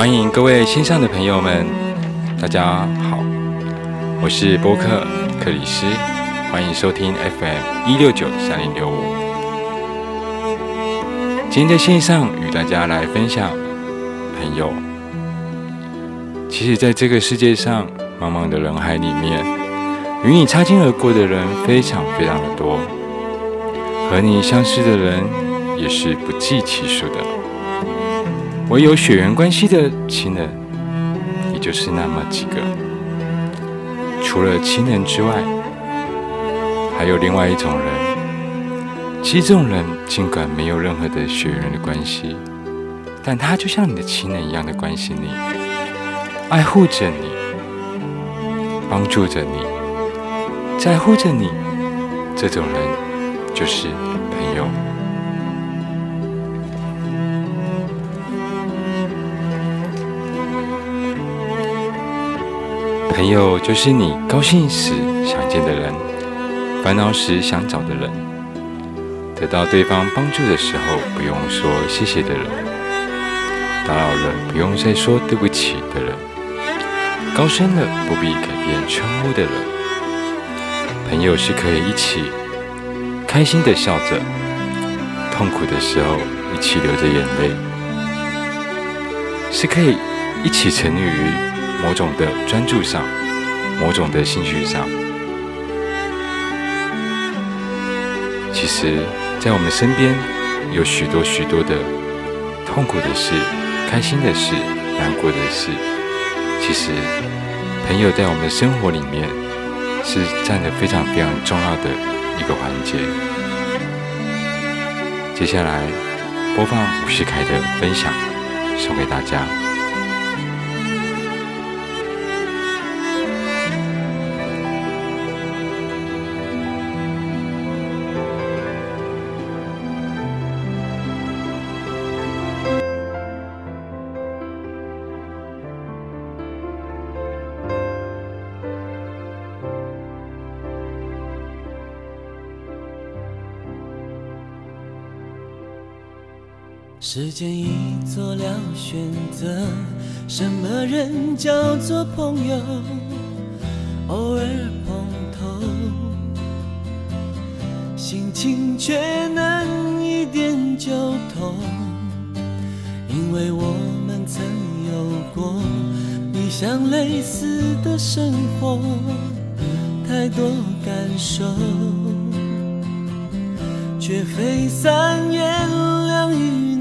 欢迎各位线上的朋友们，大家好，我是播客克里斯，欢迎收听 FM 一六九三零六五。今天在线上与大家来分享，朋友，其实在这个世界上茫茫的人海里面，与你擦肩而过的人非常非常的多，和你相识的人也是不计其数的。唯有血缘关系的亲人，也就是那么几个。除了亲人之外，还有另外一种人。其实这种人尽管没有任何的血缘的关系，但他就像你的亲人一样的关心你，爱护着你，帮助着你，在乎着你。这种人就是朋友就是你高兴时想见的人，烦恼时想找的人，得到对方帮助的时候不用说谢谢的人，打扰了不用再说对不起的人，高升了不必改变称呼的人。朋友是可以一起开心的笑着，痛苦的时候一起流着眼泪，是可以一起沉溺于。某种的专注上，某种的兴趣上，其实，在我们身边有许多许多的痛苦的事、开心的事、难过的事。其实，朋友在我们的生活里面是占的非常非常重要的一个环节。接下来，播放吴世凯的分享，送给大家。时间已做了选择，什么人叫做朋友？偶尔碰头，心情却能一点就通。因为我们曾有过理想类似的生活，太多感受，却非三言。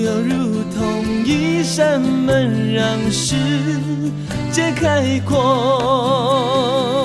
好友如同一扇门，让世界开阔。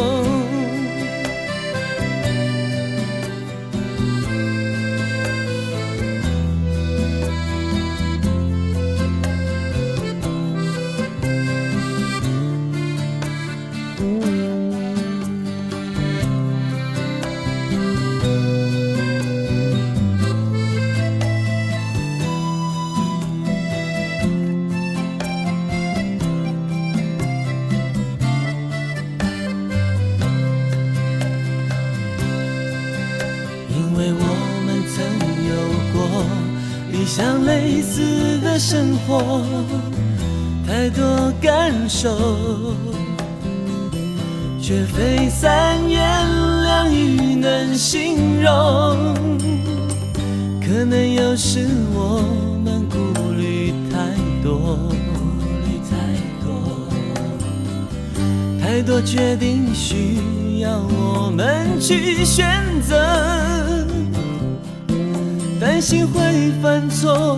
生活，太多感受，却非三言两语能形容。可能有时我们顾虑太多，太多，太多决定需要我们去选择，担心会犯错，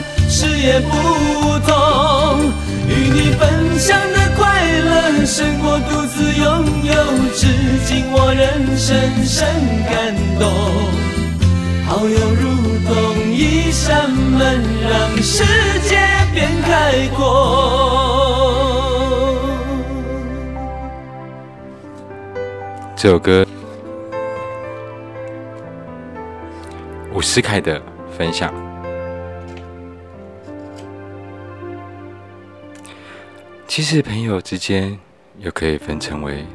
视野不同。与你分享的快乐胜过独自拥有，至今我仍深深感动。好友如同一扇门，让世界变开阔。这首歌，伍思凯的分享。其实朋友之间又可以分成为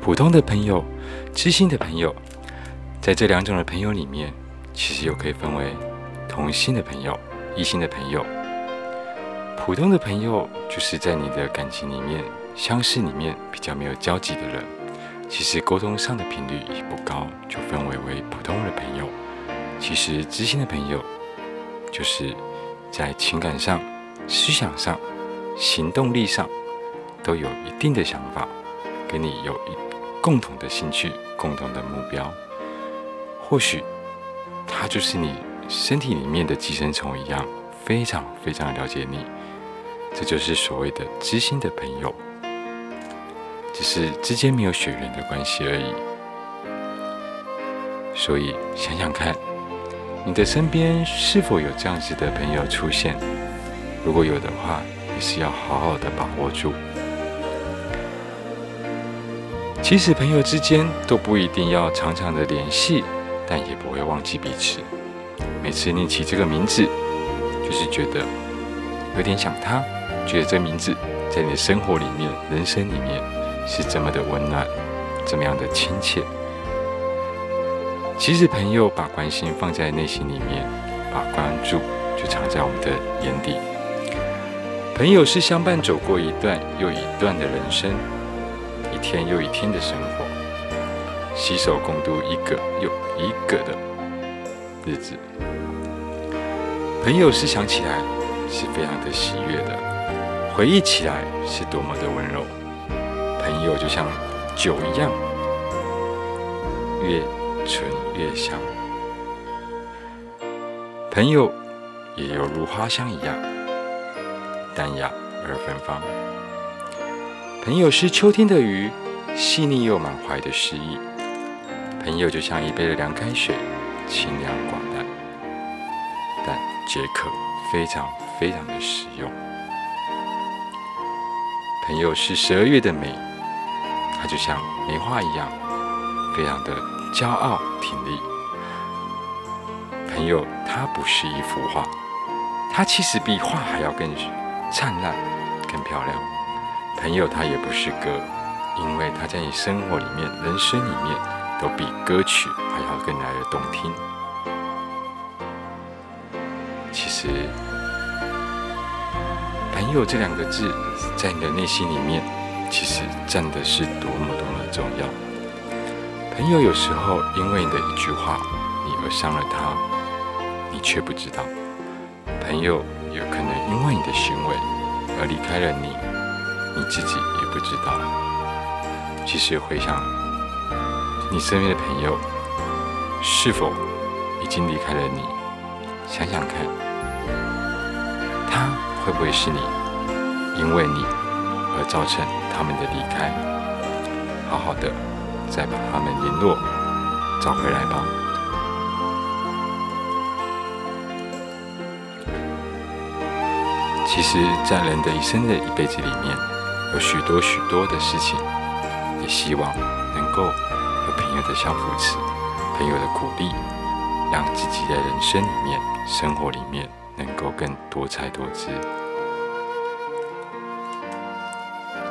普通的朋友、知心的朋友。在这两种的朋友里面，其实又可以分为同性的朋友、异性的朋友。普通的朋友就是在你的感情里面、相识里面比较没有交集的人，其实沟通上的频率也不高，就分为为普通的朋友。其实知心的朋友，就是在情感上、思想上、行动力上都有一定的想法，跟你有一共同的兴趣、共同的目标。或许他就是你身体里面的寄生虫一样，非常非常了解你。这就是所谓的知心的朋友，只是之间没有血缘的关系而已。所以想想看，你的身边是否有这样子的朋友出现？如果有的话，也是要好好的把握住。即使朋友之间都不一定要常常的联系，但也不会忘记彼此。每次念起这个名字，就是觉得有点想他，觉得这名字在你的生活里面、人生里面是这么的温暖，这么样的亲切。其实朋友把关心放在内心里面，把关注就藏在我们的眼底。朋友是相伴走过一段又一段的人生，一天又一天的生活，携手共度一个又一个的日子。朋友是想起来是非常的喜悦的，回忆起来是多么的温柔。朋友就像酒一样，越醇越香。朋友也犹如花香一样，淡雅而芬芳。朋友是秋天的鱼，细腻又满怀的诗意。朋友就像一杯的凉开水，清凉寡淡，但解渴，非常非常的实用。朋友是十二月的美，它就像梅花一样，非常的骄傲挺立。朋友，它不是一幅画，它其实比画还要更灿烂、更漂亮。朋友，它也不是歌，因为它在你生活里面、人生里面，都比歌曲还要更来的动听。其实，朋友这两个字，在你的内心里面，其实占的是多么多么重要。朋友有时候因为你的一句话，你而伤了他，你却不知道。朋友有可能因为你的行为而离开了你，你自己也不知道。其实回想你身边的朋友，是否已经离开了你？想想看，他会不会是你因为你而造成他们的离开？好好的再把他们联络找回来吧。其实，在人的一生的一辈子里面，有许多许多的事情，也希望能够有朋友的相扶持，朋友的鼓励，让自己在人生里面、生活里面能够更多彩多姿。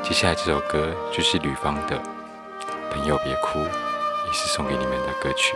接下来这首歌就是吕方的《朋友别哭》，也是送给你们的歌曲。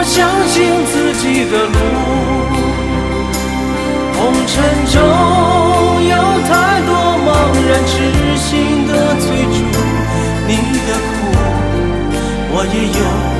要相信自己的路，红尘中有太多茫然痴心的追逐，你的苦我也有。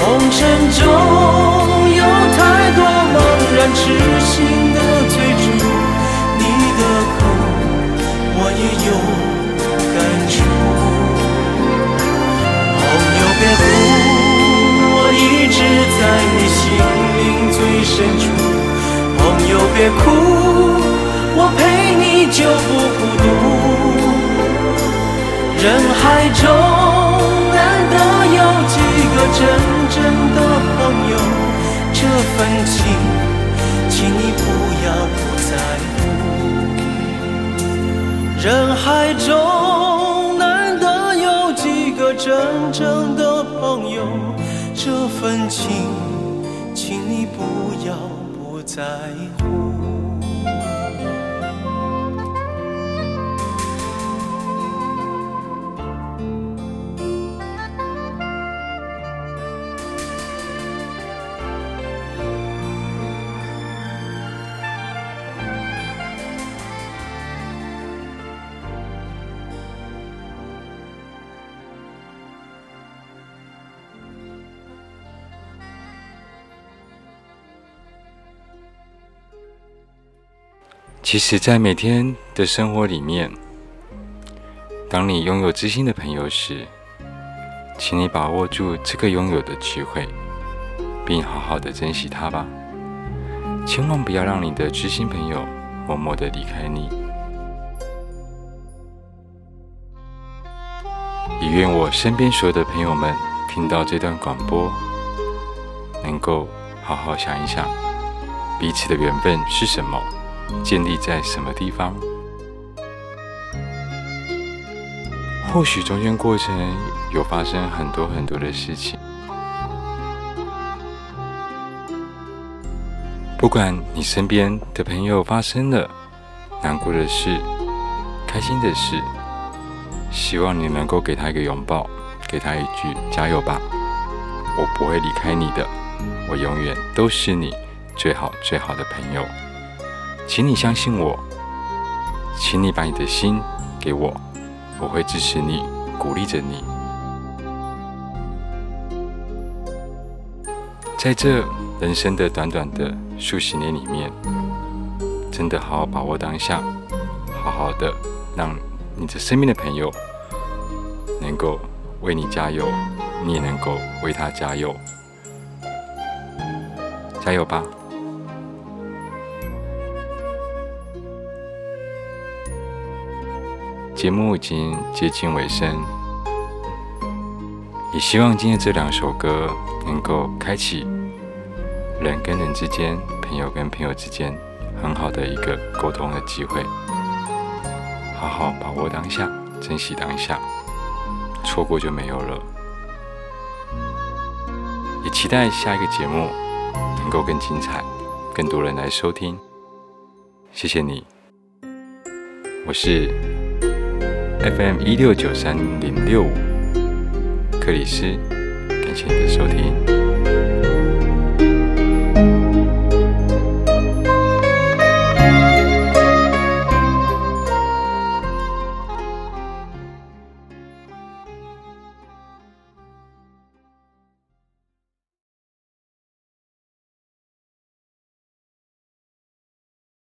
红尘中有太多茫然痴心的追逐，你的苦我也有感触。朋友别哭，我一直在你心灵最深处。朋友别哭。我陪你就不孤独，人海中难得有几个真人海中难得有几个真正的朋友，这份情，请你不要不在乎。其实，在每天的生活里面，当你拥有知心的朋友时，请你把握住这个拥有的机会，并好好的珍惜它吧。千万不要让你的知心朋友默默的离开你。也愿我身边所有的朋友们听到这段广播，能够好好想一想，彼此的缘分是什么，建立在什么地方。或许中间过程有发生很多很多的事情，不管你身边的朋友发生了难过的事、开心的事，希望你能够给他一个拥抱，给他一句加油吧，我不会离开你的，我永远都是你最好最好的朋友，请你相信我，请你把你的心给我。我会支持你，鼓励着你。在这人生的短短的数十年里面，真的好好把握当下，好好的让你的身边的朋友能够为你加油，你也能够为他加油，加油吧！节目已经接近尾声，也希望今天这两首歌能够开启人跟人之间、朋友跟朋友之间很好的一个沟通的机会。好好把握当下，珍惜当下，错过就没有了。也期待下一个节目能够更精彩，更多人来收听。谢谢你，我是。FM 一六九三零六五，克里斯，感谢你的收听。